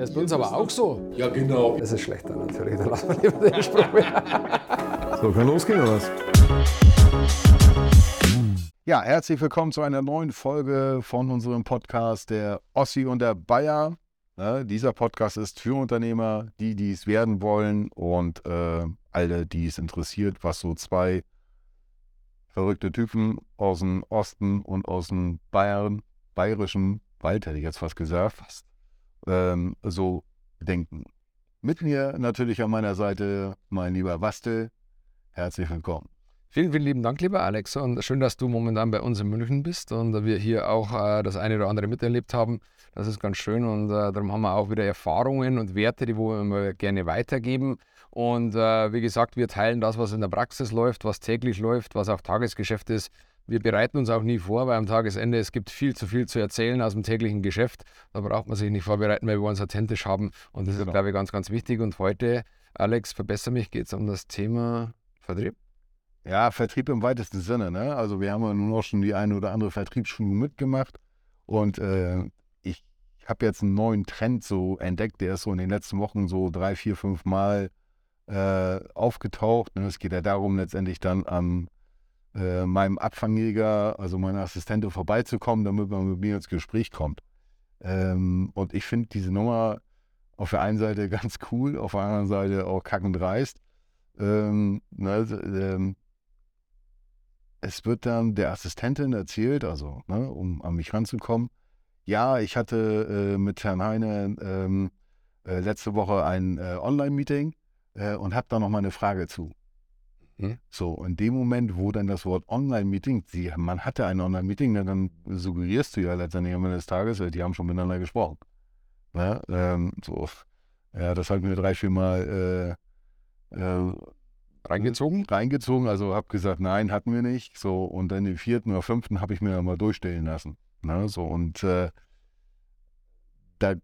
Das ist bei uns aber auch so. Ja, genau. Das ist schlechter natürlich, da lassen wir lieber den Spruch. So, kann losgehen oder was? Ja, herzlich willkommen zu einer neuen Folge von unserem Podcast der Ossi und der Bayer. Ja, dieser Podcast ist für Unternehmer, die dies werden wollen und äh, alle, die es interessiert, was so zwei verrückte Typen aus dem Osten und aus dem Bayern, bayerischen Wald, hätte ich jetzt fast gesagt, fast, ähm, so denken. Mit mir natürlich an meiner Seite mein lieber Wastel. Herzlich willkommen. Vielen, vielen lieben Dank, lieber Alex. Und schön, dass du momentan bei uns in München bist und wir hier auch äh, das eine oder andere miterlebt haben. Das ist ganz schön und äh, darum haben wir auch wieder Erfahrungen und Werte, die wir gerne weitergeben. Und äh, wie gesagt, wir teilen das, was in der Praxis läuft, was täglich läuft, was auch Tagesgeschäft ist. Wir bereiten uns auch nie vor, weil am Tagesende es gibt viel zu viel zu erzählen aus dem täglichen Geschäft. Da braucht man sich nicht vorbereiten, weil wir uns authentisch haben. Und das genau. ist, glaube ich, ganz, ganz wichtig. Und heute, Alex, verbessere mich, geht es um das Thema Vertrieb. Ja, Vertrieb im weitesten Sinne. Ne? Also wir haben ja nun auch schon die eine oder andere Vertriebsschulung mitgemacht. Und äh, ich habe jetzt einen neuen Trend so entdeckt, der ist so in den letzten Wochen so drei, vier, fünf Mal äh, aufgetaucht. Und ne? es geht ja darum, letztendlich dann am äh, meinem Abfangjäger, also meiner Assistentin, vorbeizukommen, damit man mit mir ins Gespräch kommt. Ähm, und ich finde diese Nummer auf der einen Seite ganz cool, auf der anderen Seite auch kackend dreist. Ähm, ne, ähm, es wird dann der Assistentin erzählt, also ne, um an mich ranzukommen, ja, ich hatte äh, mit Herrn Heine ähm, äh, letzte Woche ein äh, Online-Meeting äh, und habe da noch mal eine Frage zu. Hm? So, in dem Moment, wo dann das Wort Online-Meeting, man hatte ein Online-Meeting, dann suggerierst du ja letztendlich am Ende des Tages, äh, die haben schon miteinander gesprochen. Ja, ähm, so. ja das hat mir drei, vier Mal äh, äh, reingezogen? Reingezogen, also habe gesagt, nein, hatten wir nicht. So, und dann den vierten oder fünften habe ich mir mal durchstellen lassen. Ne, so, und äh, da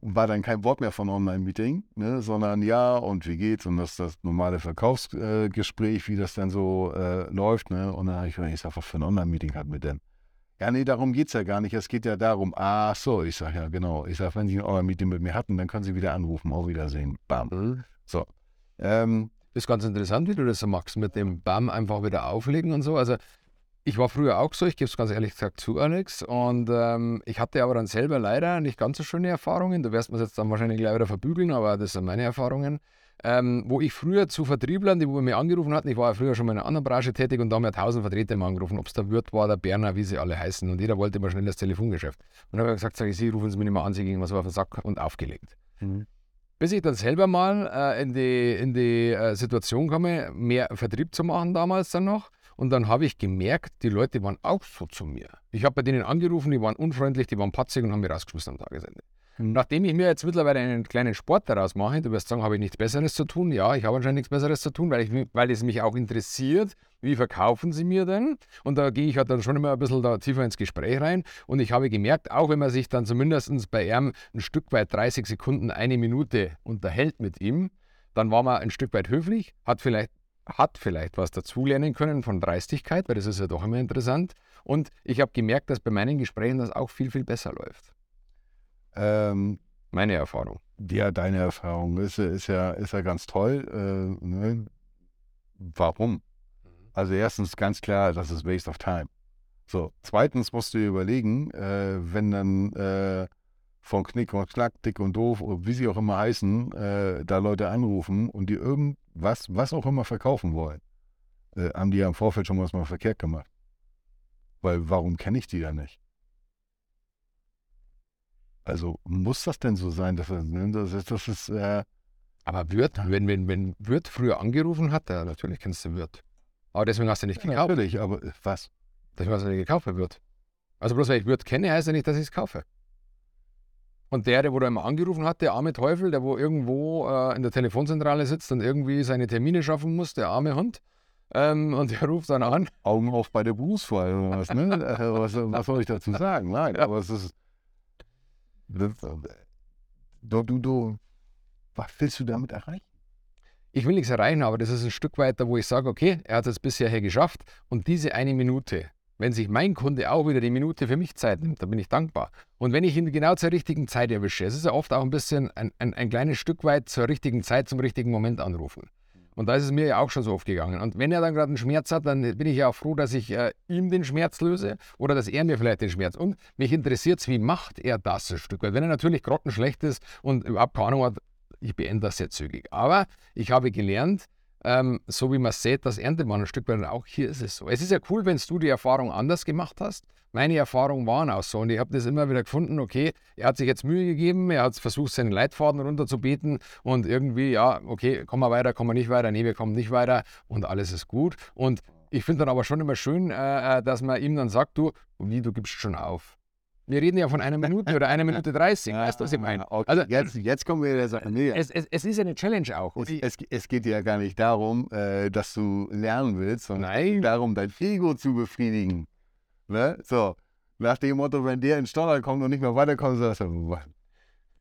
war dann kein Wort mehr von Online-Meeting, ne, sondern ja, und wie geht's? Und das ist das normale Verkaufsgespräch, äh, wie das dann so äh, läuft. Ne? Und dann habe ich gesagt, ich sag, was für ein Online-Meeting hat mit denn? Ja, nee, darum geht es ja gar nicht. Es geht ja darum, ach so, ich sage ja, genau. Ich sage, wenn Sie ein Online-Meeting mit mir hatten, dann können Sie wieder anrufen, auf Wiedersehen. Bam. Mhm. So. Ähm, ist ganz interessant, wie du das so machst, mit dem Bam einfach wieder auflegen und so. Also ich war früher auch so, ich gebe es ganz ehrlich gesagt zu, Alex. Und ähm, ich hatte aber dann selber leider nicht ganz so schöne Erfahrungen. Du wirst mir jetzt dann wahrscheinlich gleich wieder verbügeln, aber das sind meine Erfahrungen. Ähm, wo ich früher zu Vertrieblern, die wo mir angerufen hatten, ich war ja früher schon mal in einer anderen Branche tätig und da haben mir tausend Vertreter immer angerufen, ob es der Wirt war, der Berner, wie sie alle heißen. Und jeder wollte immer schnell das Telefongeschäft. Und dann habe ich gesagt, sag ich, Sie rufen Sie mir nicht mal an, Sie gingen was auf den Sack und aufgelegt. Mhm. Bis ich dann selber mal äh, in die, in die äh, Situation komme, mehr Vertrieb zu machen damals dann noch. Und dann habe ich gemerkt, die Leute waren auch so zu mir. Ich habe bei denen angerufen, die waren unfreundlich, die waren patzig und haben mich rausgeschmissen am Tagesende. Mhm. Nachdem ich mir jetzt mittlerweile einen kleinen Sport daraus mache, du wirst sagen, habe ich nichts Besseres zu tun? Ja, ich habe anscheinend nichts Besseres zu tun, weil, ich, weil es mich auch interessiert, wie verkaufen sie mir denn? Und da gehe ich halt dann schon immer ein bisschen da tiefer ins Gespräch rein. Und ich habe gemerkt, auch wenn man sich dann zumindest bei ihm ein Stück weit 30 Sekunden, eine Minute unterhält mit ihm, dann war man ein Stück weit höflich, hat vielleicht hat vielleicht was dazulernen können von Dreistigkeit, weil das ist ja doch immer interessant. Und ich habe gemerkt, dass bei meinen Gesprächen das auch viel, viel besser läuft. Ähm, Meine Erfahrung. Ja, deine Erfahrung ist, ist, ja, ist ja ganz toll. Äh, ne? Warum? Mhm. Also erstens ganz klar, das ist Waste of Time. So, zweitens musst du dir überlegen, äh, wenn dann äh, von Knick und Knack, Dick und Doof, wie sie auch immer heißen, äh, da Leute anrufen und die irgendwas, was auch immer verkaufen wollen, äh, haben die ja im Vorfeld schon was mal verkehrt gemacht. Weil warum kenne ich die ja nicht? Also muss das denn so sein, dass ne, das, ist, das ist äh, aber Wirt, wenn, wenn, wenn Wirt früher angerufen hat, ja, natürlich kennst du Wirt. Aber deswegen hast du nicht gekauft. Ja, natürlich, aber äh, was? Deswegen hast du nicht gekauft Wirt. Also bloß weil ich Wirt kenne, heißt ja nicht, dass ich es kaufe. Und der, der wo da immer angerufen hat, der arme Teufel, der wo irgendwo äh, in der Telefonzentrale sitzt und irgendwie seine Termine schaffen muss, der arme Hund. Ähm, und der ruft dann an. Augen auf bei der Berufswahl oder was, ne? Äh, was, was, soll ich dazu sagen? Nein, ja. aber es ist. Du, du, du, was willst du damit erreichen? Ich will nichts erreichen, aber das ist ein Stück weiter, wo ich sage, okay, er hat es bisher hier geschafft und diese eine Minute, wenn sich mein Kunde auch wieder die Minute für mich Zeit nimmt, dann bin ich dankbar. Und wenn ich ihn genau zur richtigen Zeit erwische, es ist ja oft auch ein bisschen ein, ein, ein kleines Stück weit zur richtigen Zeit, zum richtigen Moment anrufen. Und da ist es mir ja auch schon so oft gegangen. Und wenn er dann gerade einen Schmerz hat, dann bin ich ja auch froh, dass ich äh, ihm den Schmerz löse oder dass er mir vielleicht den Schmerz. Und mich interessiert es, wie macht er das ein Stück weit. Wenn er natürlich grottenschlecht ist und überhaupt keine Ahnung hat, ich beende das sehr zügig. Aber ich habe gelernt, ähm, so wie man sieht, das erntet man ein Stück weit. Auch hier ist es so. Es ist ja cool, wenn du die Erfahrung anders gemacht hast. Meine Erfahrungen waren auch so und ich habe das immer wieder gefunden, okay, er hat sich jetzt Mühe gegeben, er hat versucht, seinen Leitfaden runterzubeten und irgendwie, ja, okay, kommen wir weiter, kommen wir nicht weiter, nee, wir kommen nicht weiter und alles ist gut. Und ich finde dann aber schon immer schön, äh, äh dass man ihm dann sagt, du, wie, du gibst schon auf. Wir reden ja von einer Minute oder einer Minute 30. Ja, weißt du, was ich meine? Okay. Also, jetzt, jetzt kommen wir der Sache näher. Es, es, es, ist eine Challenge auch. Es, es, es, geht ja gar nicht darum, äh, dass du lernen willst, sondern Nein. darum, dein Ego zu befriedigen. Ne? So, nach dem Motto, wenn der in Stolper kommt und nicht mehr weiterkommt, sagst du,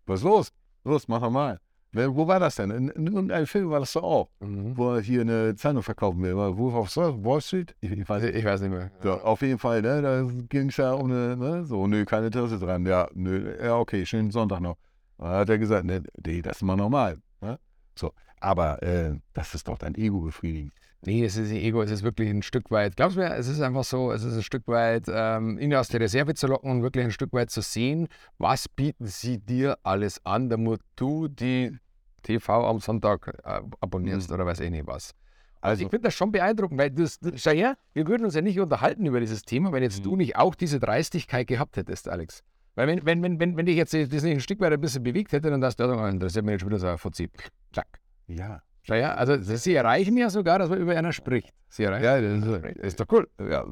was ist los? Los, mach doch mal. Wo war das denn? In, in irgendeinem Film war das doch auch, mhm. wo er hier eine Zeitung verkaufen will. War Wolf of Wall Street? Ich, ich, weiß, ich weiß nicht mehr. So, auf jeden Fall, ne? Da ging es ja um eine, ne? So, nö, keine Interesse dran. Ja, nö, ja, okay, schönen Sonntag noch. Da hat er gesagt, ne, nee, das ist mal normal. Ne? So, aber äh, das ist doch dein Ego befriedigen. Nee, es ist nicht Ego, es ist wirklich ein Stück weit, glaubst du mir, es ist einfach so, es ist ein Stück weit, ähm, ihn aus der Reserve zu locken und wirklich ein Stück weit zu sehen, was bieten sie dir alles an, damit du die TV am Sonntag äh, abonnierst mhm. oder weiß ich nicht was. Also, also ich finde das schon beeindruckend, weil das, das, schau her, wir würden uns ja nicht unterhalten über dieses Thema, wenn jetzt mhm. du nicht auch diese Dreistigkeit gehabt hättest, Alex. Weil wenn, wenn, wenn, wenn, wenn dich jetzt das nicht ein Stück weit ein bisschen bewegt hätte, dann das, das interessiert mich jetzt schon wieder so ein Fuzzi. Zack. Ja. Ja, also sie erreichen ja sogar, dass man über einer spricht. Sie erreichen. Ja, das ist, ist doch cool. Ja,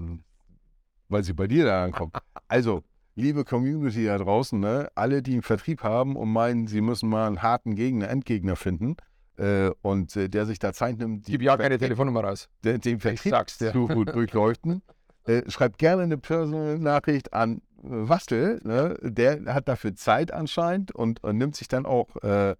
weil sie bei dir da ankommen. Also, liebe Community da draußen, ne, alle, die einen Vertrieb haben und meinen, sie müssen mal einen harten Gegner, Endgegner finden äh, und äh, der sich da Zeit nimmt, Gib ja keine Telefonnummer raus. Den, den Vertrieb zu gut durchleuchten, äh, schreibt gerne eine Personal Nachricht an äh, Wastel. Ne, der hat dafür Zeit anscheinend und, und nimmt sich dann auch äh,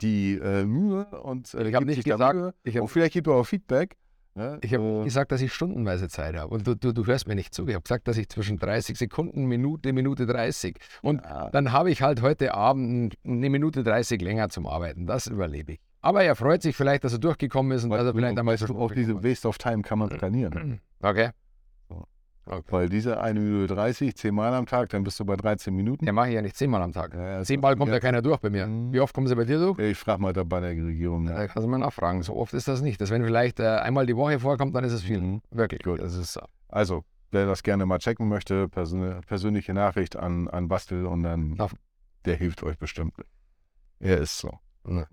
die äh, Mühe und äh, ich habe nicht gesagt, ich hab, und vielleicht gibt er auch Feedback. Ne? Ich habe äh, gesagt, dass ich stundenweise Zeit habe und du, du, du hörst mir nicht zu. Ich habe gesagt, dass ich zwischen 30 Sekunden, Minute, Minute 30 und ja. dann habe ich halt heute Abend eine Minute 30 länger zum Arbeiten. Das überlebe ich. Aber er freut sich vielleicht, dass er durchgekommen ist und weißt dass er vielleicht einmal so auch diese Waste of Time kann man skalieren. Okay. Okay. Weil diese 1 Minute 30, 10 Mal am Tag, dann bist du bei 13 Minuten. Ja, mache ich ja nicht 10 Mal am Tag. Ja, 10 Mal kommt ja keiner durch bei mir. Mhm. Wie oft kommen sie bei dir durch? Ich frage mal da bei der Regierung. Ja. Da kannst du mal nachfragen. So oft ist das nicht. Das, wenn vielleicht äh, einmal die Woche vorkommt, dann ist es viel. Mhm. Wirklich. Gut. Das ist, also, wer das gerne mal checken möchte, persön persönliche Nachricht an, an Bastel und dann, Ach. der hilft euch bestimmt. Er ist so. Ja.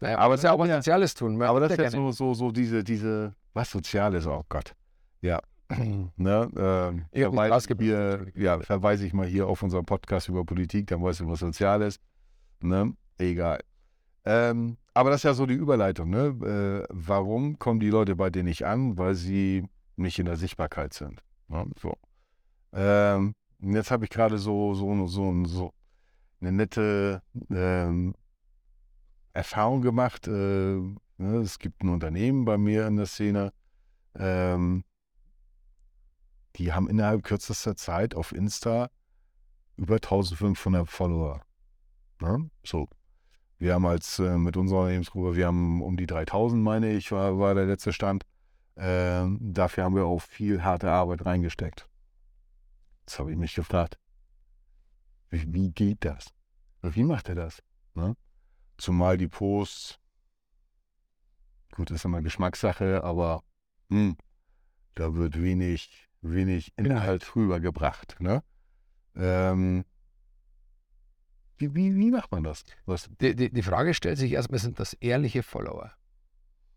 Naja, aber das ist ja auch was Soziales tun. Aber das ist ja so, so, so diese, diese, was Soziales, oh Gott. Ja, ne, äh, verweise, hier, ja, verweise ich mal hier auf unseren Podcast über Politik, dann weißt du, was Soziales. Ne? Egal. Ähm, aber das ist ja so die Überleitung. Ne? Äh, warum kommen die Leute bei dir nicht an? Weil sie nicht in der Sichtbarkeit sind. Ne? So. Ähm, jetzt habe ich gerade so, so, so, so eine nette ähm, Erfahrung gemacht. Äh, ne? Es gibt ein Unternehmen bei mir in der Szene, ähm, die haben innerhalb kürzester Zeit auf Insta über 1500 Follower. Ne? So. Wir haben als äh, mit unserer Unternehmensgruppe, wir haben um die 3000, meine ich, war, war der letzte Stand. Äh, dafür haben wir auch viel harte Arbeit reingesteckt. Jetzt habe ich mich gefragt, wie, wie, geht das? Wie macht er das? Ne? Zumal die Posts, gut, das ist immer Geschmackssache, aber mh, hm, da wird wenig wenig Inhalt rübergebracht. Ne? Ähm, wie, wie, wie, macht man das? Die, die, die, Frage stellt sich erstmal, sind das ehrliche Follower?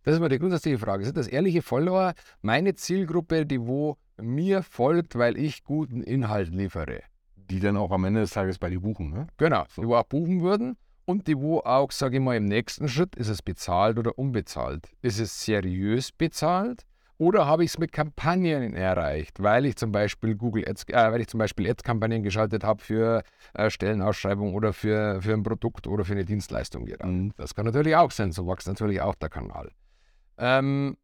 Das ist mal die grundsätzliche Frage. Sind das ehrliche Follower meine Zielgruppe, die wo mir folgt, weil ich guten Inhalt liefere? Die dann auch am Ende des Tages bei dir buchen, ne? Genau, so. die wo auch buchen würden und die wo auch, sage ich mal, im nächsten Schritt, ist es bezahlt oder unbezahlt? Ist es seriös bezahlt? Oder habe ich es mit Kampagnen erreicht, weil ich zum Beispiel Google Ads, äh, weil ich zum Beispiel Ads-Kampagnen geschaltet habe für äh, Stellenausschreibung oder für, für ein Produkt oder für eine Dienstleistung gerade. Mhm. Das kann natürlich auch sein, so wächst natürlich auch der Kanal. Ähm,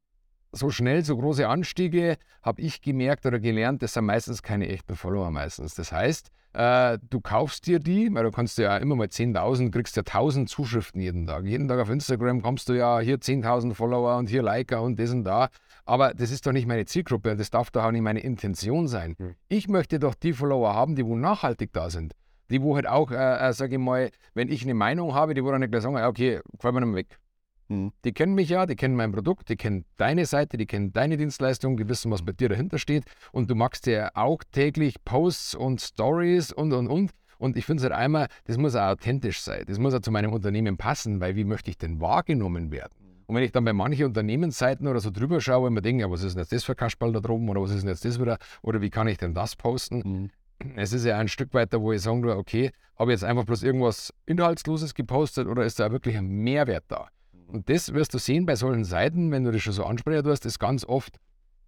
so schnell, so große Anstiege, habe ich gemerkt oder gelernt, das sind meistens keine echten Follower meistens. Das heißt, äh, du kaufst dir die, weil du kannst ja immer mal 10.000, kriegst ja 1.000 Zuschriften jeden Tag. Jeden Tag auf Instagram kommst du ja hier 10.000 Follower und hier Liker und das und da. Aber das ist doch nicht meine Zielgruppe und das darf doch auch nicht meine Intention sein. Mhm. Ich möchte doch die Follower haben, die wo nachhaltig da sind. Die wo halt auch, äh, äh, sage ich mal, wenn ich eine Meinung habe, die wo dann nicht gleich sagen, okay, fallen wir nicht mehr weg. Mhm. Die kennen mich ja, die kennen mein Produkt, die kennen deine Seite, die kennen deine Dienstleistung, die wissen, was bei dir dahinter steht. Und du machst ja auch täglich Posts und Stories und und und. Und ich finde es halt einmal, das muss auch authentisch sein. Das muss auch zu meinem Unternehmen passen, weil wie möchte ich denn wahrgenommen werden? Und wenn ich dann bei manchen Unternehmensseiten oder so drüber schaue und mir denke, ja, was ist denn jetzt das für Kasperl da droben oder was ist denn jetzt das wieder oder wie kann ich denn das posten? Mhm. Es ist ja ein Stück weiter, wo ich sagen würde, okay, habe ich jetzt einfach bloß irgendwas Inhaltsloses gepostet oder ist da wirklich ein Mehrwert da? Und das wirst du sehen bei solchen Seiten, wenn du das schon so ansprechen tust, ist ganz oft,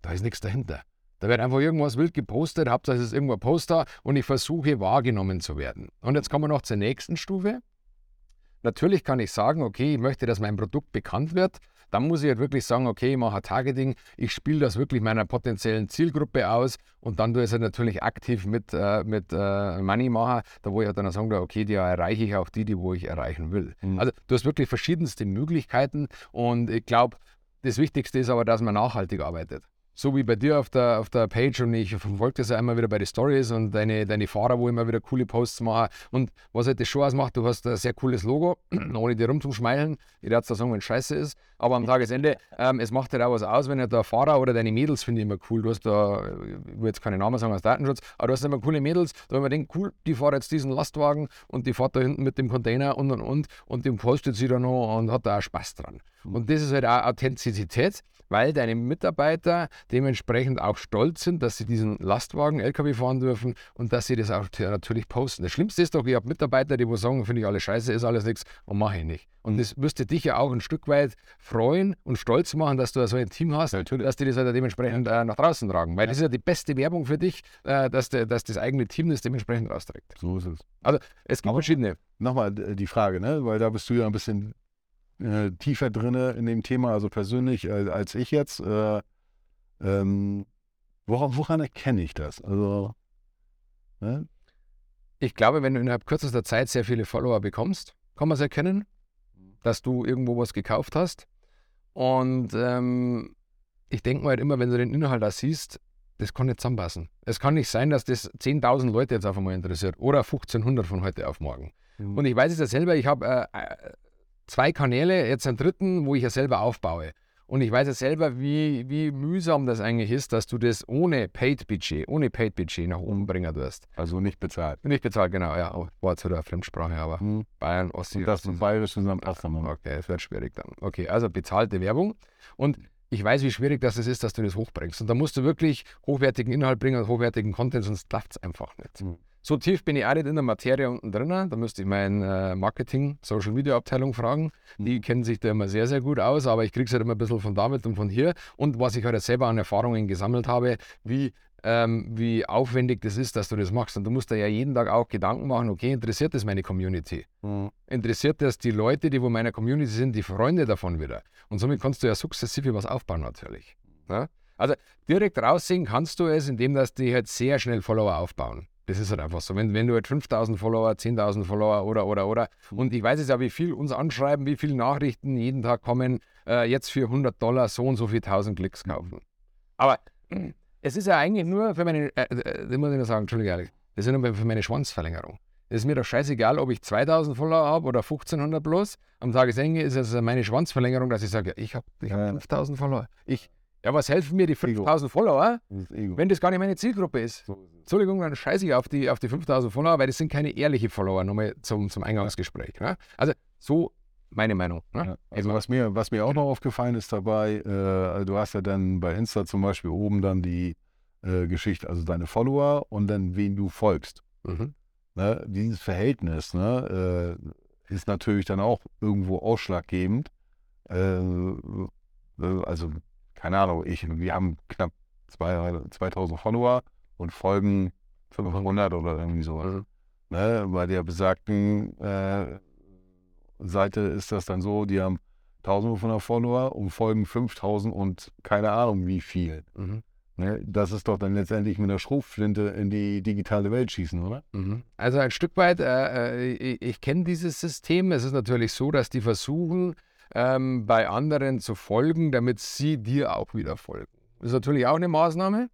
da ist nichts dahinter. Da wird einfach irgendwas wild gepostet, hauptsächlich ist es irgendwo ein Poster und ich versuche wahrgenommen zu werden. Und jetzt kommen wir noch zur nächsten Stufe. Natürlich kann ich sagen, okay, ich möchte, dass mein Produkt bekannt wird. Dann muss ich halt wirklich sagen, okay, ich mache Targeting, ich spiele das wirklich meiner potenziellen Zielgruppe aus und dann tue ich es halt natürlich aktiv mit, äh, mit äh, Money machen, da wo ich halt dann sagen okay, die erreiche ich auch die, die wo ich erreichen will. Mhm. Also du hast wirklich verschiedenste Möglichkeiten und ich glaube, das Wichtigste ist aber, dass man nachhaltig arbeitet so wie bei dir auf der, auf der Page und ich verfolge das ja immer wieder bei den Stories und deine, deine Fahrer, wo immer wieder coole Posts machen. Und was halt das schon ausmacht, du hast ein sehr cooles Logo, ohne dir rumzuschmeicheln. Ich werde da sagen, wenn es scheiße ist. Aber am Tagesende, ähm, es macht halt auch was aus, wenn ja der Fahrer oder deine Mädels finde ich immer cool. Du hast da, ich will jetzt keine Namen sagen aus Datenschutz, aber du hast immer coole Mädels, da wenn man denkt, cool, die fahren jetzt diesen Lastwagen und die fährt da hinten mit dem Container und und und und die postet sie da noch und hat da auch Spaß dran. Und das ist halt auch Authentizität weil deine Mitarbeiter dementsprechend auch stolz sind, dass sie diesen Lastwagen, LKW fahren dürfen und dass sie das auch natürlich posten. Das Schlimmste ist doch, ich habe Mitarbeiter, die wo sagen, finde ich alles scheiße, ist alles nichts und mache ich nicht. Und das müsste dich ja auch ein Stück weit freuen und stolz machen, dass du so ein Team hast, ja, dass die das halt dementsprechend äh, nach draußen tragen. Weil ja. das ist ja die beste Werbung für dich, äh, dass, de, dass das eigene Team das dementsprechend rausträgt. So ist es. Also es gibt Aber verschiedene. Nochmal die Frage, ne? weil da bist du ja ein bisschen äh, tiefer drin in dem Thema, also persönlich äh, als ich jetzt. Äh, ähm, woran, woran, erkenne ich das? Also, ne? Ich glaube, wenn du innerhalb kürzester Zeit sehr viele Follower bekommst, kann man es erkennen, dass du irgendwo was gekauft hast. Und ähm, ich denke mal halt immer, wenn du den Inhalt da siehst, das kann nicht zusammenpassen. Es kann nicht sein, dass das 10.000 Leute jetzt auf einmal interessiert oder 1500 von heute auf morgen. Mhm. Und ich weiß es ja selber, ich habe äh, zwei Kanäle, jetzt einen dritten, wo ich ja selber aufbaue. Und ich weiß ja selber, wie, wie mühsam das eigentlich ist, dass du das ohne Paid-Budget, ohne Paid-Budget nach oben bringen wirst. Also nicht bezahlt. Nicht bezahlt, genau, ja. Oh, war wieder eine Fremdsprache, aber hm. Bayern, Ostsee. Und das ist bayerisch zusammen Okay, das wird schwierig dann. Okay, also bezahlte Werbung. Und ich weiß, wie schwierig das ist, dass du das hochbringst. Und da musst du wirklich hochwertigen Inhalt bringen und hochwertigen Content, sonst klappt es einfach nicht. Hm. So tief bin ich auch nicht in der Materie unten drin. Da müsste ich meine äh, Marketing, Social Media Abteilung fragen. Mhm. Die kennen sich da immer sehr, sehr gut aus, aber ich kriege es halt immer ein bisschen von damit und von hier. Und was ich halt selber an Erfahrungen gesammelt habe, wie ähm, wie aufwendig das ist, dass du das machst. Und du musst da ja jeden Tag auch Gedanken machen, okay, interessiert das meine Community? Mhm. Interessiert das die Leute, die wo meiner Community sind, die Freunde davon wieder? Und somit kannst du ja sukzessive was aufbauen natürlich. Ja? Also direkt raussehen kannst du es, indem dass die halt sehr schnell Follower aufbauen. Das ist halt einfach so. Wenn, wenn du jetzt 5000 Follower, 10.000 Follower oder, oder, oder. Und ich weiß jetzt ja, wie viel uns anschreiben, wie viele Nachrichten jeden Tag kommen, äh, jetzt für 100 Dollar so und so viel 1000 Klicks kaufen. Aber es ist ja eigentlich nur für meine, äh, äh, das muss ich nur sagen, Entschuldige ehrlich, das ist nur für meine Schwanzverlängerung. Es ist mir doch scheißegal, ob ich 2000 Follower habe oder 1500 bloß. Am Tagesende ist es meine Schwanzverlängerung, dass ich sage, ich habe ich hab 5000 Follower. Ich, ja, was helfen mir die 5000 Follower, das wenn das gar nicht meine Zielgruppe ist? So ist Entschuldigung, dann scheiße ich auf die, auf die 5000 Follower, weil das sind keine ehrlichen Follower, nochmal zum, zum Eingangsgespräch. Ne? Also so meine Meinung. Ne? Ja, also was mir, was mir auch noch aufgefallen ist dabei, äh, du hast ja dann bei Insta zum Beispiel oben dann die äh, Geschichte, also deine Follower und dann wen du folgst. Mhm. Ne? Dieses Verhältnis ne, äh, ist natürlich dann auch irgendwo ausschlaggebend. Äh, also keine Ahnung, ich, wir haben knapp zwei, 2000 Follower und folgen 500 oder irgendwie so. Mhm. Ne? Bei der besagten äh, Seite ist das dann so, die haben 1500 Follower und folgen 5000 und keine Ahnung wie viel. Mhm. Ne? Das ist doch dann letztendlich mit der Schrotflinte in die digitale Welt schießen, oder? Mhm. Also ein Stück weit, äh, äh, ich, ich kenne dieses System. Es ist natürlich so, dass die versuchen, ähm, bei anderen zu folgen, damit sie dir auch wieder folgen. Das ist natürlich auch eine Maßnahme.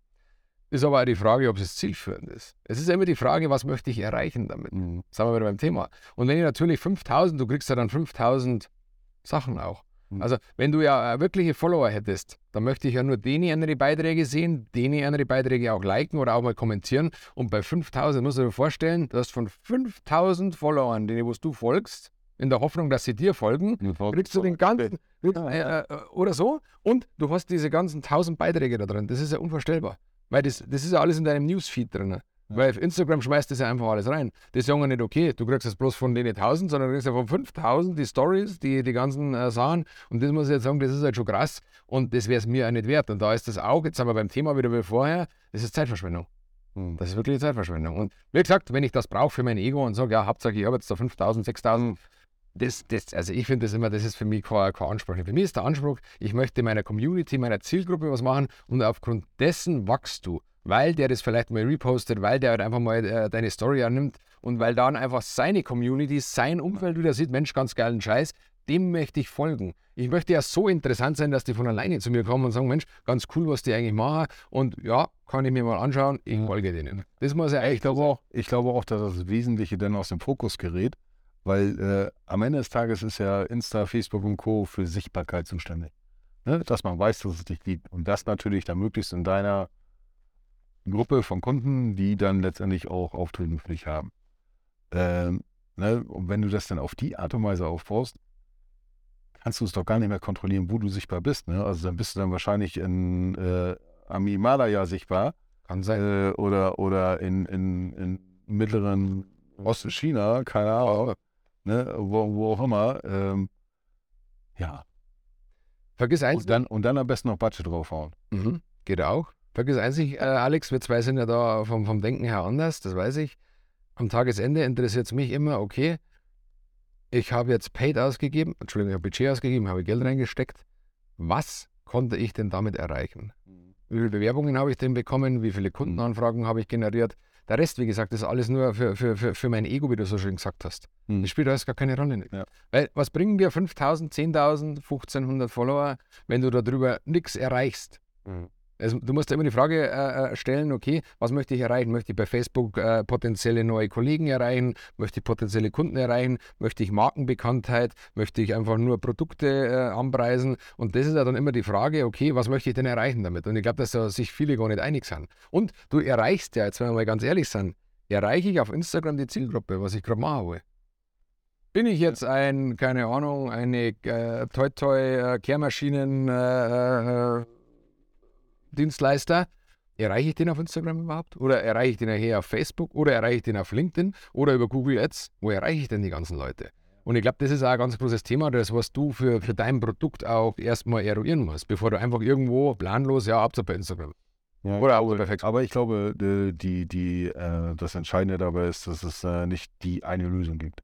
Ist aber auch die Frage, ob es zielführend ist. Es ist immer die Frage, was möchte ich erreichen damit? Mhm. Sagen wir wieder beim Thema. Und wenn ich natürlich 5000, du kriegst ja dann 5000 Sachen auch. Mhm. Also, wenn du ja äh, wirkliche Follower hättest, dann möchte ich ja nur denen andere Beiträge sehen, denen andere Beiträge auch liken oder auch mal kommentieren. Und bei 5000 musst du dir vorstellen, du hast von 5000 Followern, denen du folgst, in der Hoffnung, dass sie dir folgen, kriegst du den ganzen, äh, äh, oder so, und du hast diese ganzen 1000 Beiträge da drin. Das ist ja unvorstellbar. Weil das, das ist ja alles in deinem Newsfeed drin. Weil auf Instagram schmeißt das ja einfach alles rein. Das ist ja nicht okay. Du kriegst jetzt bloß von denen 1000, sondern du kriegst ja von 5000 die Stories, die, die ganzen äh, Sachen. Und das muss ich jetzt sagen, das ist halt schon krass. Und das wäre es mir auch nicht wert. Und da ist das auch, jetzt sind wir beim Thema wieder wie vorher, das ist Zeitverschwendung. Mhm. Das ist wirklich Zeitverschwendung. Und wie gesagt, wenn ich das brauche für mein Ego und sage, ja, Hauptsache ich habe jetzt da 5000, 6000, das, das, also ich finde das immer, das ist für mich kein, kein Anspruch. Für mich ist der Anspruch, ich möchte meiner Community, meiner Zielgruppe was machen und aufgrund dessen wachst du, weil der das vielleicht mal repostet, weil der halt einfach mal äh, deine Story annimmt und weil dann einfach seine Community, sein Umfeld wieder sieht, Mensch, ganz geilen Scheiß, dem möchte ich folgen. Ich möchte ja so interessant sein, dass die von alleine zu mir kommen und sagen, Mensch, ganz cool, was die eigentlich machen und ja, kann ich mir mal anschauen, ich folge denen. Das muss ja Ich echt glaube auch, ich glaube auch, dass das Wesentliche dann aus dem Fokus gerät, weil äh, am Ende des Tages ist ja Insta, Facebook und Co. für Sichtbarkeit zuständig. Ne? Dass man weiß, dass es dich gibt. Und das natürlich dann möglichst in deiner Gruppe von Kunden, die dann letztendlich auch Aufträge für dich haben. Ähm, ne? Und wenn du das dann auf die Art und Weise aufbaust, kannst du es doch gar nicht mehr kontrollieren, wo du sichtbar bist. Ne? Also dann bist du dann wahrscheinlich in, äh, am Himalaya sichtbar Kann sein. äh, oder, oder in, in, in mittleren Osten China, keine Ahnung, ne, wo, wo auch immer. Ähm, ja, Vergiss eins, und dann, und dann am besten noch Budget draufhauen. Mhm, geht auch. Vergiss eins nicht, äh, Alex, wir zwei sind ja da vom, vom Denken her anders, das weiß ich. Am Tagesende interessiert es mich immer, okay, ich habe jetzt Paid ausgegeben, Entschuldigung, ich habe Budget ausgegeben, habe Geld reingesteckt. Was konnte ich denn damit erreichen? Wie viele Bewerbungen habe ich denn bekommen? Wie viele Kundenanfragen habe ich generiert? Der Rest, wie gesagt, ist alles nur für, für, für, für mein Ego, wie du so schön gesagt hast. Hm. Das spielt alles gar keine Rolle. Ja. Weil was bringen dir 5000, 10.000, 1500 Follower, wenn du darüber nichts erreichst? Also, du musst immer die Frage äh, äh, stellen, okay, was möchte ich erreichen? Möchte ich bei Facebook äh, potenzielle neue Kollegen erreichen? Möchte ich potenzielle Kunden erreichen? Möchte ich Markenbekanntheit? Möchte ich einfach nur Produkte äh, anpreisen? Und das ist ja dann immer die Frage, okay, was möchte ich denn erreichen damit? Und ich glaube, dass da sich viele gar nicht einig sind. Und du erreichst ja, jetzt wenn wir mal ganz ehrlich sind, erreiche ich auf Instagram die Zielgruppe, was ich gerade machen will. Bin ich jetzt ein, keine Ahnung, eine äh, Toy Toy äh, Kehrmaschinen äh, äh, Dienstleister, erreiche ich den auf Instagram überhaupt? Oder erreiche ich den nachher auf Facebook? Oder erreiche ich den auf LinkedIn? Oder über Google Ads? Wo erreiche ich denn die ganzen Leute? Und ich glaube, das ist auch ein ganz großes Thema, das, was du für, für dein Produkt auch erstmal eruieren musst, bevor du einfach irgendwo planlos, ja, ab bei Instagram. Ja, Oder auch bei Facebook. aber ich glaube, die, die, die, äh, das Entscheidende dabei ist, dass es äh, nicht die eine Lösung gibt.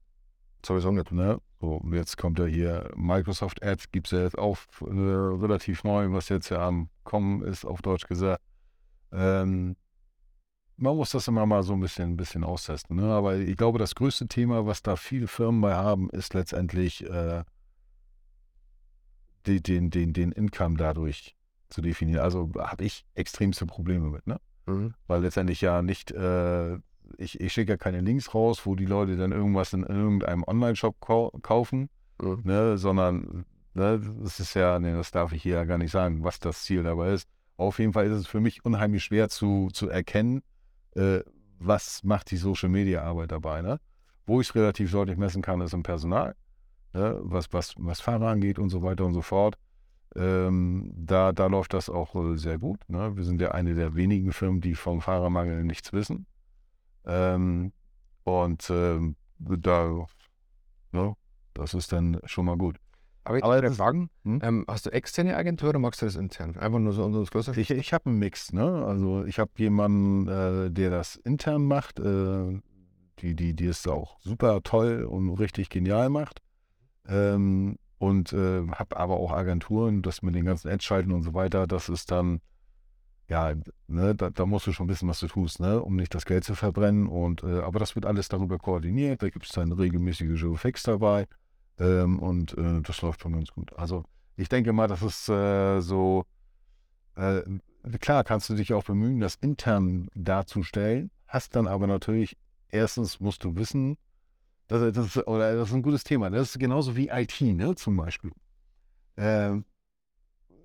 Sowieso nicht. Ne? So, und jetzt kommt ja hier Microsoft Ads, gibt es ja jetzt auch äh, relativ neu, was jetzt ja am Kommen ist, auf Deutsch gesagt. Ähm, man muss das immer mal so ein bisschen, ein bisschen austesten. Ne? Aber ich glaube, das größte Thema, was da viele Firmen bei haben, ist letztendlich äh, die, den, den, den Income dadurch zu definieren. Also habe ich extremste Probleme mit. Ne? Mhm. weil letztendlich ja nicht, äh, ich, ich schicke ja keine Links raus, wo die Leute dann irgendwas in irgendeinem Online-Shop kau kaufen, Mhm. ne, sondern ne, das ist ja, ne, das darf ich hier ja gar nicht sagen, was das Ziel dabei ist. Auf jeden Fall ist es für mich unheimlich schwer zu, zu erkennen, äh, was macht die Social-Media-Arbeit dabei. Ne? Wo ich es relativ deutlich messen kann, ist im Personal, ne? was, was, was Fahrer angeht und so weiter und so fort. Ähm, da, da läuft das auch äh, sehr gut. Ne? Wir sind ja eine der wenigen Firmen, die vom Fahrermangel nichts wissen. Ähm, und ähm, da, ne, das ist dann schon mal gut. Aber ich würde fragen, Hm? ähm, hast du externe Agentur oder magst du das intern? Einfach nur so unter das Größere? Ich, ich habe einen Mix. Ne? Also ich habe jemanden, äh, der das intern macht, äh, die, die, die es auch super toll und richtig genial macht. Ähm, und äh, habe aber auch Agenturen, das mit den ganzen Ads schalten und so weiter, das ist dann, ja, ne, da, da, musst du schon wissen, was du tust, ne, um nicht das Geld zu verbrennen. Und äh, aber das wird alles darüber koordiniert, da gibt es dann regelmäßige Joe Fix dabei ähm, und äh, das läuft schon ganz gut. Also ich denke mal, das ist äh, so, äh, klar kannst du dich auch bemühen, das intern darzustellen, hast dann aber natürlich, erstens musst du wissen, das, das, oder das ist ein gutes Thema. Das ist genauso wie IT, ne, zum Beispiel. Äh,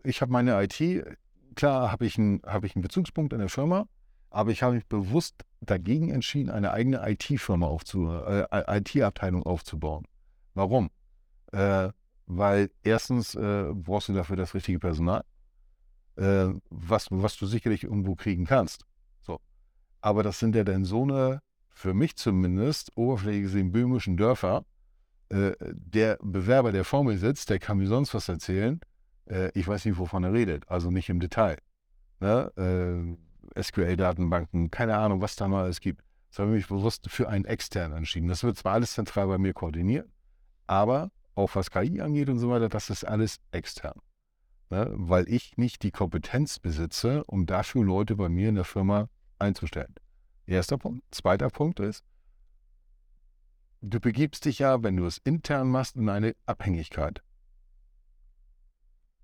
ich habe meine IT, klar habe ich, ein, hab ich einen Bezugspunkt in der Firma, aber ich habe mich bewusst dagegen entschieden, eine eigene IT-Firma aufzu, äh, IT-Abteilung aufzubauen. Warum? Äh, weil erstens äh, brauchst du dafür das richtige Personal, äh, was, was du sicherlich irgendwo kriegen kannst. So. Aber das sind ja dann so eine für mich zumindest, oberflächlich gesehen, böhmischen Dörfer, äh, der Bewerber, der vor mir sitzt, der kann mir sonst was erzählen. Äh, ich weiß nicht, wovon er redet, also nicht im Detail. Ne? Äh, SQL-Datenbanken, keine Ahnung, was da noch alles gibt. Das habe ich mich bewusst für einen externen entschieden. Das wird zwar alles zentral bei mir koordiniert, aber auch was KI angeht und so weiter, das ist alles extern. Ne? Weil ich nicht die Kompetenz besitze, um dafür Leute bei mir in der Firma einzustellen. Erster Punkt. Zweiter Punkt ist, du begibst dich ja, wenn du es intern machst, in eine Abhängigkeit.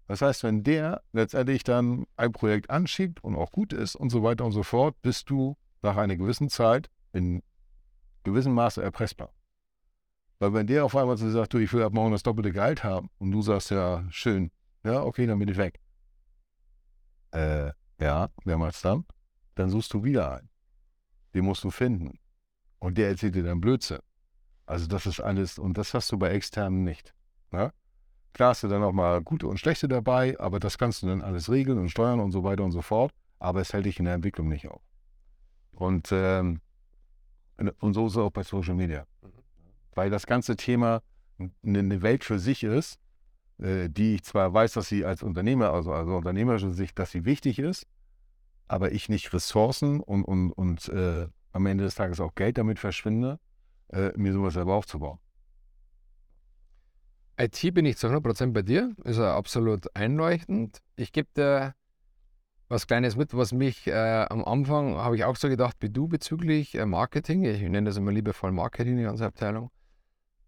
Das heißt, wenn der letztendlich dann ein Projekt anschiebt und auch gut ist und so weiter und so fort, bist du nach einer gewissen Zeit in gewissem Maße erpressbar. Weil wenn der auf einmal so sagt, du, ich will ab morgen das doppelte Gehalt haben und du sagst, ja, schön, ja, okay, dann bin ich weg. Äh, ja, wer macht's dann? Dann suchst du wieder ein den musst du finden. Und der erzählt dir dann Blödsinn. Also das ist alles, und das hast du bei externen nicht. Ne? Klar hast du dann auch mal gute und schlechte dabei, aber das kannst du dann alles regeln und steuern und so weiter und so fort. Aber es hält dich in der Entwicklung nicht auf. Und, ähm, und so ist es auch bei Social Media. Weil das ganze Thema eine Welt für sich ist, äh, die ich zwar weiß, dass sie als Unternehmer, also als unternehmerische Sicht, dass sie wichtig ist, aber ich nicht Ressourcen und, und, und äh, am Ende des Tages auch Geld damit verschwinde, äh, mir sowas selber aufzubauen. IT bin ich zu 100% bei dir, ist ja absolut einleuchtend. Ich gebe dir was Kleines mit, was mich äh, am Anfang, habe ich auch so gedacht, wie du bezüglich äh, Marketing, ich nenne das immer liebevoll Marketing, die ganze Abteilung.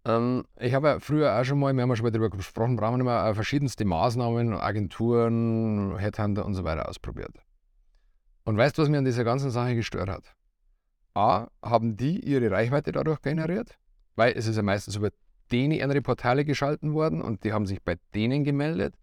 Ähm, ich habe ja früher auch schon mal, wir haben ja schon mal darüber gesprochen, brauchen wir immer äh, verschiedenste Maßnahmen, Agenturen, Headhunter und so weiter ausprobiert. Und weißt du, was mir an dieser ganzen Sache gestört hat? A, haben die ihre Reichweite dadurch generiert, weil es ist ja meistens über denen ihre Portale geschalten worden und die haben sich bei denen gemeldet.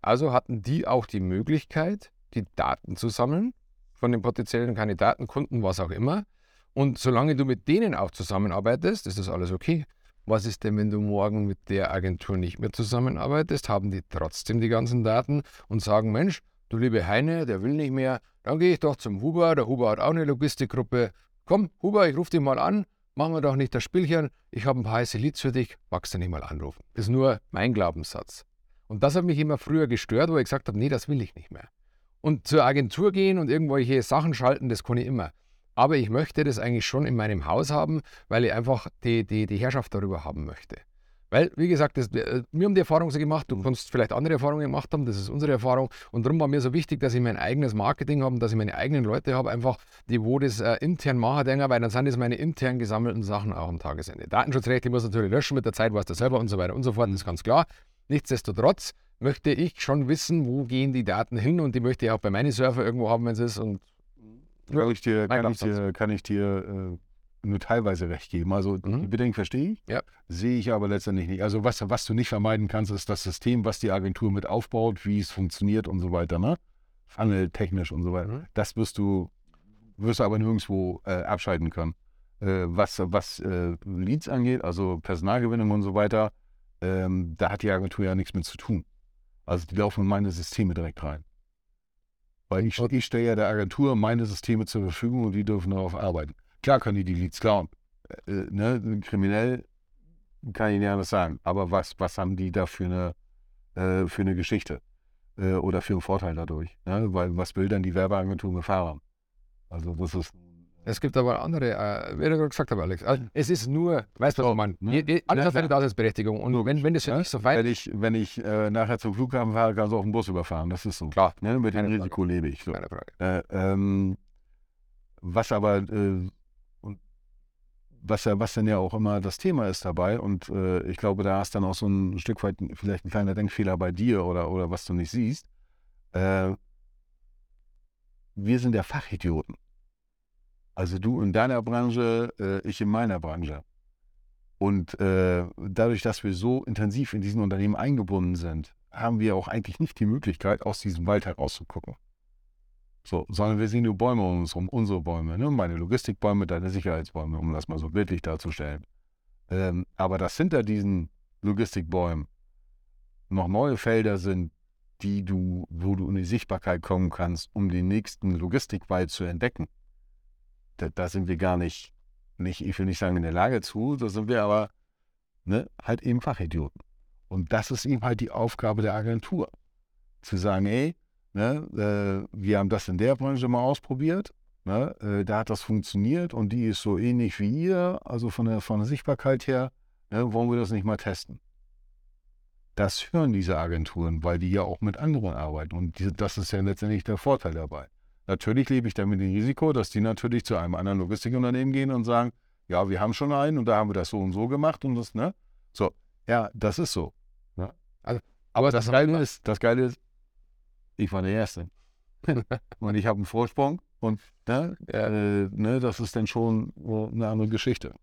Also hatten die auch die Möglichkeit, die Daten zu sammeln von den potenziellen Kandidaten, Kunden, was auch immer. Und solange du mit denen auch zusammenarbeitest, ist das alles okay. Was ist denn, wenn du morgen mit der Agentur nicht mehr zusammenarbeitest? Haben die trotzdem die ganzen Daten und sagen, Mensch, Du liebe Heine, der will nicht mehr. Dann gehe ich doch zum Huber. Der Huber hat auch eine Logistikgruppe. Komm, Huber, ich rufe dich mal an. Machen wir doch nicht das Spielchen. Ich habe ein paar heiße Leads für dich. Magst du nicht mal anrufen? Das ist nur mein Glaubenssatz. Und das hat mich immer früher gestört, wo ich gesagt habe, nee, das will ich nicht mehr. Und zur Agentur gehen und irgendwelche Sachen schalten, das kann ich immer. Aber ich möchte das eigentlich schon in meinem Haus haben, weil ich einfach die, die, die Herrschaft darüber haben möchte. Weil, wie gesagt, das, äh, wir haben die Erfahrung so gemacht, du kannst vielleicht andere Erfahrungen gemacht haben, das ist unsere Erfahrung. Und darum war mir so wichtig, dass ich mein eigenes Marketing habe, dass ich meine eigenen Leute habe, einfach, die wo das äh, intern machen, denke, weil dann sind das meine intern gesammelten Sachen auch am Tagesende. Datenschutzrecht, muss natürlich löschen mit der Zeit, weißt du selber und so weiter und so fort, das ist ganz klar. Nichtsdestotrotz möchte ich schon wissen, wo gehen die Daten hin und die möchte ich auch bei meinen Server irgendwo haben, wenn es ist. Und kann ich dir, kann ich dir, kann ich dir äh, nur teilweise recht geben. Also mhm. die Bedenken verstehe ich, ja. sehe ich aber letztendlich nicht. Also was, was du nicht vermeiden kannst, ist das System, was die Agentur mit aufbaut, wie es funktioniert und so weiter, ne? Funnel technisch und so weiter. Mhm. Das wirst du, wirst du aber nirgendwo äh, abschalten können. Äh, was was äh, Leads angeht, also Personalgewinnung und so weiter, ähm, da hat die Agentur ja nichts mit zu tun. Also die laufen in meine Systeme direkt rein. Weil ich, ich stelle ja der Agentur meine Systeme zur Verfügung und die dürfen darauf arbeiten. Klar können die die Leads klauen. Äh, äh, ne? Kriminell kann ich nicht anders sagen. Aber was, was haben die da für eine, äh, für eine Geschichte? Äh, oder für einen Vorteil dadurch? Ne? Weil was will dann die Werbeagentur mit Fahrern? Also das ist Es gibt aber andere, äh, wie du gerade gesagt hast, Alex. Also, es ist nur, weißt du, was ich meine? ne? Je- je- Alles Ja, hat klar. Daseinsberechtigung. Und wenn, wenn das für ne? dich so weit Wenn ich, wenn ich äh, nachher zum Flughafen fahre, kannst du auf den Bus überfahren. Das ist so. Klar. Ne? Mit dem. Risiko lebe ich. So. keine Frage. Äh, ähm, was aber, äh, was ja, was dann ja auch immer das Thema ist dabei, und äh, ich glaube, da ist dann auch so ein Stück weit vielleicht ein kleiner Denkfehler bei dir oder, oder was du nicht siehst. Äh, wir sind ja Fachidioten. Also du in deiner Branche, äh, ich in meiner Branche. Und äh, dadurch, dass wir so intensiv in diesen Unternehmen eingebunden sind, haben wir auch eigentlich nicht die Möglichkeit, aus diesem Wald herauszugucken. So, sondern wir sehen nur Bäume um uns rum, unsere Bäume, ne? meine Logistikbäume, deine Sicherheitsbäume, um das mal so bildlich darzustellen. Ähm, aber dass hinter diesen Logistikbäumen noch neue Felder sind, die du, wo du in die Sichtbarkeit kommen kannst, um den nächsten Logistikwald zu entdecken. Da, da sind wir gar nicht, nicht, ich will nicht sagen in der Lage zu, da sind wir aber ne, halt eben Fachidioten. Und das ist eben halt die Aufgabe der Agentur. Zu sagen, ey, ne, äh, wir haben das in der Branche mal ausprobiert, ne, äh, da hat das funktioniert und die ist so ähnlich wie ihr, also von der, von der Sichtbarkeit her, ne, wollen wir das nicht mal testen. Das hören diese Agenturen, weil die ja auch mit anderen arbeiten. Und diese, das ist ja letztendlich der Vorteil dabei. Natürlich lebe ich damit dem Risiko, dass die natürlich zu einem anderen Logistikunternehmen gehen und sagen, ja, wir haben schon einen und da haben wir das so und so gemacht und das, ne? So, ja, das ist so. Aber Das Geile ist, das Geile ist, ich war der Erste. und ich habe einen Vorsprung und ne, äh, ne, das ist dann schon eine andere Geschichte.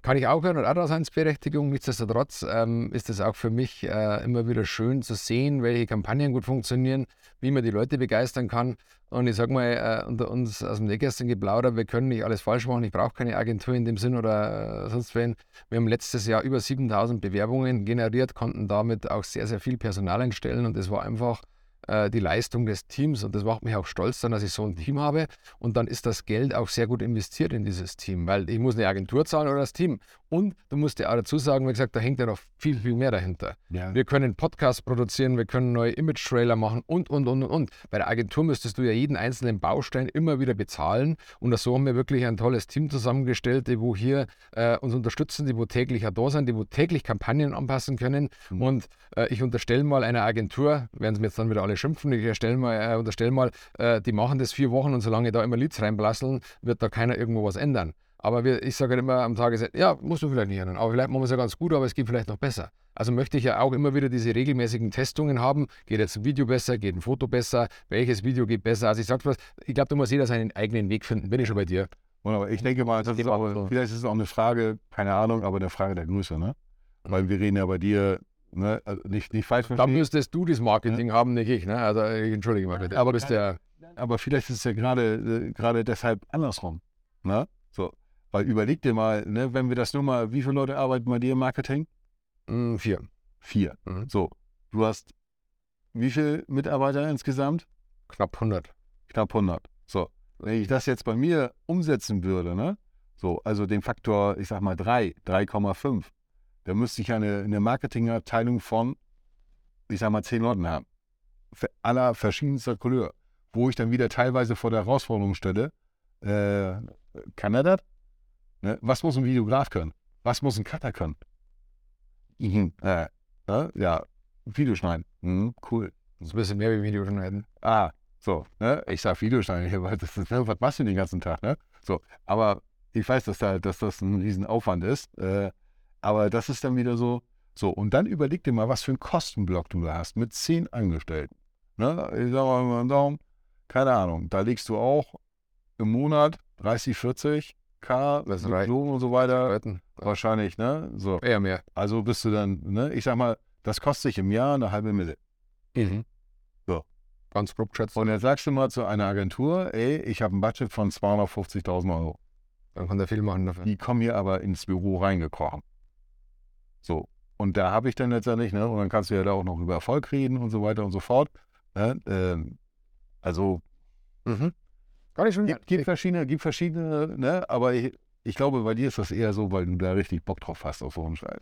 Kann ich auch hören und auch Daseinsberechtigung. Nichtsdestotrotz ähm, ist es auch für mich äh, immer wieder schön zu sehen, welche Kampagnen gut funktionieren, wie man die Leute begeistern kann. Und ich sage mal, äh, unter uns aus dem Nähkästchen geplaudert, wir können nicht alles falsch machen. Ich brauche keine Agentur in dem Sinn oder äh, sonst wen. Wir haben letztes Jahr über 7000 Bewerbungen generiert, konnten damit auch sehr, sehr viel Personal einstellen. Und das war einfach die Leistung des Teams. Und das macht mich auch stolz dann, dass ich so ein Team habe. Und dann ist das Geld auch sehr gut investiert in dieses Team, weil ich muss eine Agentur zahlen oder das Team. Und du musst dir auch dazu sagen, wie gesagt, da hängt ja noch viel, viel mehr dahinter. Ja. Wir können Podcasts produzieren, wir können neue Image-Trailer machen und, und, und, und, und. Bei der Agentur müsstest du ja jeden einzelnen Baustein immer wieder bezahlen. Und so haben wir wirklich ein tolles Team zusammengestellt, die wo hier äh, uns unterstützen, die wo täglich auch da sind, die wo täglich Kampagnen anpassen können. Mhm. Und äh, ich unterstelle mal einer Agentur, werden sie mir jetzt dann wieder alle schimpfen, ich erstelle mal, äh, unterstelle mal, äh, die machen das vier Wochen und solange da immer Leads reinblasseln, wird da keiner irgendwo was ändern. Aber wir, ich sage halt immer am Tage, ja, musst du vielleicht nicht ändern, aber vielleicht machen wir es ja ganz gut, aber es geht vielleicht noch besser. Also möchte ich ja auch immer wieder diese regelmäßigen Testungen haben. Geht jetzt ein Video besser, geht ein Foto besser, welches Video geht besser? Also ich sage was, ich glaube, da muss jeder seinen eigenen Weg finden. Bin ich schon bei dir. Wunderbar. Ich denke mal, das ist so. vielleicht ist es auch eine Frage, keine Ahnung, aber eine Frage der Größe, ne? Weil wir reden ja bei dir, ne, also nicht, nicht falsch Da verstehen. müsstest du das Marketing haben, nicht ich. Ne? Also ich entschuldige mal bitte. Aber bist ja Aber vielleicht ist es ja gerade äh, gerade deshalb andersrum. Ne? So. Weil überleg dir mal, ne, wenn wir das nur mal, wie viele Leute arbeiten bei dir im Marketing? mm, vier. Vier. Mhm. So. Du hast wie viele Mitarbeiter insgesamt? Knapp 100. Knapp 100. So. Wenn ich das jetzt bei mir umsetzen würde, ne? So, also den Faktor, ich sag mal 3, 3,5, dann müsste ich eine, eine Marketingabteilung von, ich sag mal, 10 Leuten haben. Aller verschiedenster Couleur. Wo ich dann wieder teilweise vor der Herausforderung stelle, äh, kann er das? Ne? Was muss ein Videograf können? Was muss ein Cutter können? Mhm, äh, ja, ja, Video schneiden. Mhm, cool. Das ist ein bisschen mehr wie Video schneiden. Ah, so, ne? Ich sag Videosteine hier, weil das ist, was machst du den ganzen Tag, ne? So, aber ich weiß, dass, da, dass das ein Riesenaufwand ist. Äh, aber das ist dann wieder so, so, und dann überleg dir mal, was für einen Kostenblock du da hast mit zehn Angestellten. Ne? Ich sag mal Daumen, keine Ahnung, da legst du auch im Monat 30, 40 K, Das. Lohn und so weiter, Leuten. wahrscheinlich, ne? So, Eher mehr. also bist du dann, ne? Ich sag mal, das kostet dich im Jahr eine halbe Mille. Mhm. So. Ganz grob geschätzt. Und jetzt sagst du mal zu einer Agentur, ey, ich habe ein Budget von 250.000 Euro. Dann kann der viel machen dafür. Die kommen hier aber ins Büro reingekrochen. So. Und da habe ich dann letztendlich, ne, und dann kannst du ja da auch noch über Erfolg reden und so weiter und so fort. Ne? Ähm, also Mhm. Gar nicht schon. gibt, gibt verschiedene, gibt verschiedene, ne, aber ich, ich glaube, bei dir ist das eher so, weil du da richtig Bock drauf hast auf so einen Scheiß.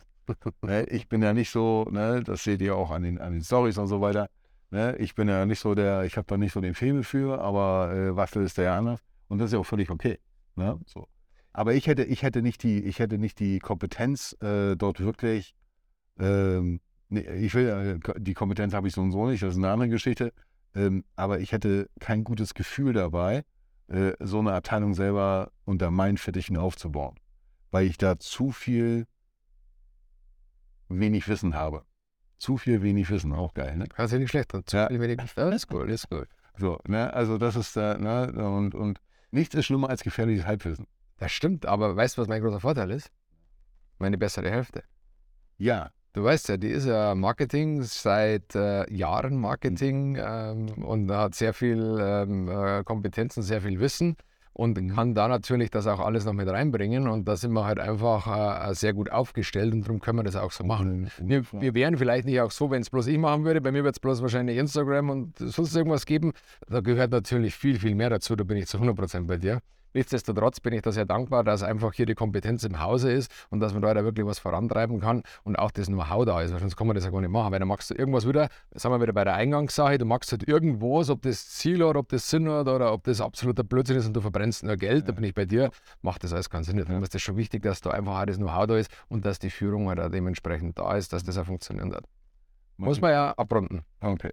ne? Ich bin ja nicht so, ne, das seht ihr auch an den, an den Stories und so weiter. Ne? Ich bin ja nicht so der, ich habe da nicht so den Film für, aber äh, Waffel ist der ja anders. Und das ist ja auch völlig okay. Ne? So. Aber ich hätte, ich hätte nicht die, ich hätte nicht die Kompetenz, äh, dort wirklich, ähm, nee, ich will, äh, die Kompetenz habe ich so und so nicht, das ist eine andere Geschichte. Ähm, aber ich hätte kein gutes Gefühl dabei, äh, so eine Abteilung selber unter meinen Fittichen aufzubauen. Weil ich da zu viel wenig Wissen habe. Zu viel wenig Wissen, auch geil, ne? Kannst du nicht schlecht. Zu Ja. viel wenig- Ja, ist cool, ist cool. So, ne? Also das ist da, ne? Und, und nichts ist schlimmer als gefährliches Halbwissen. Das stimmt, aber weißt du, was mein großer Vorteil ist? Meine bessere Hälfte. Ja, Du weißt ja, die ist ja Marketing, seit äh, Jahren Marketing Mhm. ähm, und hat sehr viel ähm, äh, Kompetenzen, sehr viel Wissen und Mhm. kann da natürlich das auch alles noch mit reinbringen. Und da sind wir halt einfach äh, sehr gut aufgestellt und darum können wir das auch so machen. Wir, wir wären vielleicht nicht auch so, wenn es bloß ich machen würde. Bei mir wird es bloß wahrscheinlich Instagram und sonst irgendwas geben. Da gehört natürlich viel, viel mehr dazu. Da bin ich zu 100% bei dir. Nichtsdestotrotz bin ich da sehr dankbar, dass einfach hier die Kompetenz im Hause ist und dass man da wirklich was vorantreiben kann und auch das Know-how da ist, weil sonst kann man das ja gar nicht machen. Weil dann machst du irgendwas wieder, sagen wir wieder bei der Eingangssache, du machst halt irgendwas, ob das Ziel hat, ob das Sinn hat oder ob das absoluter Blödsinn ist und du verbrennst nur Geld, da bin ich bei dir, macht das alles keinen Sinn. Darum ist das schon wichtig, dass da einfach auch das Know-how da ist und dass die Führung halt auch dementsprechend da ist, dass das auch funktionieren wird. Muss man ja abrunden. Okay.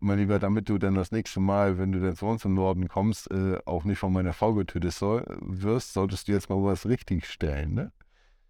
Mein Lieber, damit du dann das nächste Mal, wenn du dann zu uns im Norden kommst, äh, auch nicht von meiner Frau getötet soll, wirst, solltest du jetzt mal was richtig stellen, ne?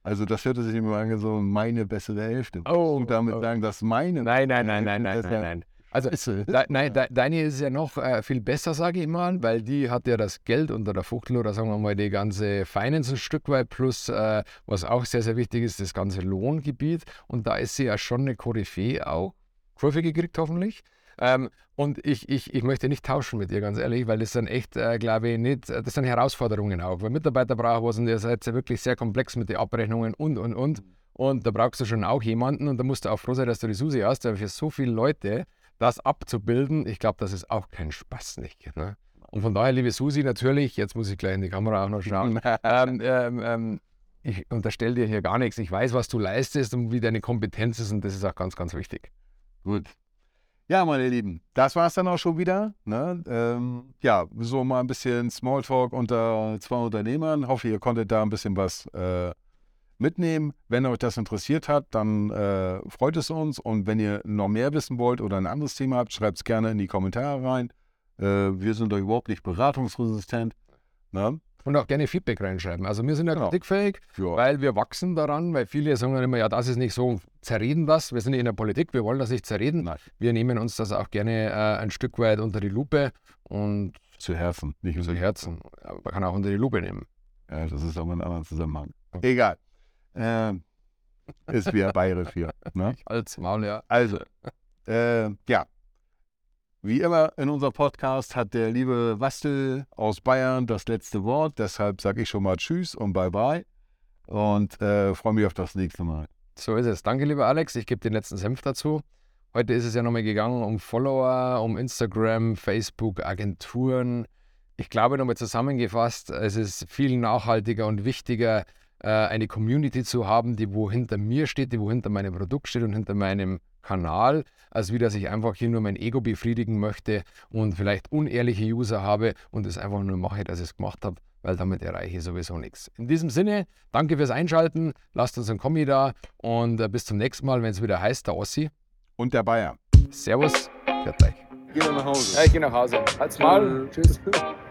Also das hörte sich immer an, so meine bessere Hälfte. Oh, und damit oh. sagen, dass meine Nein, nein, nein, nein, nein, nein, ja- nein. Also Bessere- De, nein, de, deine ist ja noch äh, viel besser, sage ich mal, weil die hat ja das Geld unter der Fuchtel oder sagen wir mal die ganze Finance ein Stück weit plus, äh, was auch sehr, sehr wichtig ist, das ganze Lohngebiet. Und da ist sie ja schon eine Koryphäe auch. Kurve gekriegt hoffentlich. Ähm, und ich, ich, ich möchte nicht tauschen mit ihr, ganz ehrlich, weil das sind echt, äh, glaube ich, nicht, das sind Herausforderungen auch. Weil Mitarbeiter brauchen was und ihr seid ja wirklich sehr komplex mit den Abrechnungen und, und, und. Und da brauchst du schon auch jemanden und da musst du auch froh sein, dass du die Susi hast, weil für so viele Leute das abzubilden, ich glaube, das ist auch kein Spaß nicht. Ne? Und von daher, liebe Susi, natürlich, jetzt muss ich gleich in die Kamera auch noch schauen. ähm, ähm, ähm, ich unterstelle dir hier gar nichts. Ich weiß, was du leistest und wie deine Kompetenz ist und das ist auch ganz, ganz wichtig. Gut. Ja, meine Lieben, das war es dann auch schon wieder. Ne? Ähm, ja, so mal ein bisschen Smalltalk unter zwei Unternehmern. Hoffe, ihr konntet da ein bisschen was äh, mitnehmen. Wenn euch das interessiert hat, dann äh, freut es uns. Und wenn ihr noch mehr wissen wollt oder ein anderes Thema habt, schreibt es gerne in die Kommentare rein. Äh, wir sind da überhaupt nicht beratungsresistent. Ne? Und auch gerne Feedback reinschreiben. Also wir sind ja Genau. kritikfähig, Ja. weil wir wachsen daran, weil viele sagen dann immer, ja, das ist nicht so, zerreden das. Wir sind nicht in der Politik, wir wollen das nicht zerreden. Nein. Wir nehmen uns das auch gerne äh, ein Stück weit unter die Lupe und Zu Herzen, nicht zu Herzen. Ja, man kann auch unter die Lupe nehmen. Ja, das ist aber ein anderer Zusammenhang. Egal. Ähm, ist wieder bayerisch hier. Ne? Als Maul, ja. Also, äh, ja. Wie immer in unserem Podcast hat der liebe Wastel aus Bayern das letzte Wort. Deshalb sage ich schon mal Tschüss und Bye-bye. Und äh, freue mich auf das nächste Mal. So ist es. Danke, lieber Alex. Ich gebe den letzten Senf dazu. Heute ist es ja nochmal gegangen um Follower, um Instagram, Facebook, Agenturen. Ich glaube nochmal zusammengefasst, es ist viel nachhaltiger und wichtiger, äh, eine Community zu haben, die wo hinter mir steht, die wo hinter meinem Produkt steht und hinter meinem Kanal, als wie dass ich einfach hier nur mein Ego befriedigen möchte und vielleicht unehrliche User habe und es einfach nur mache, dass ich es gemacht habe, weil damit erreiche ich sowieso nichts. In diesem Sinne, danke fürs Einschalten, lasst uns ein Kommi da und äh, bis zum nächsten Mal, wenn es wieder heißt, der Ossi. Und der Bayer. Servus, pfiat euch. Geh nach Hause. Ja, ich gehe nach Hause. Halt's Maul. Tschüss.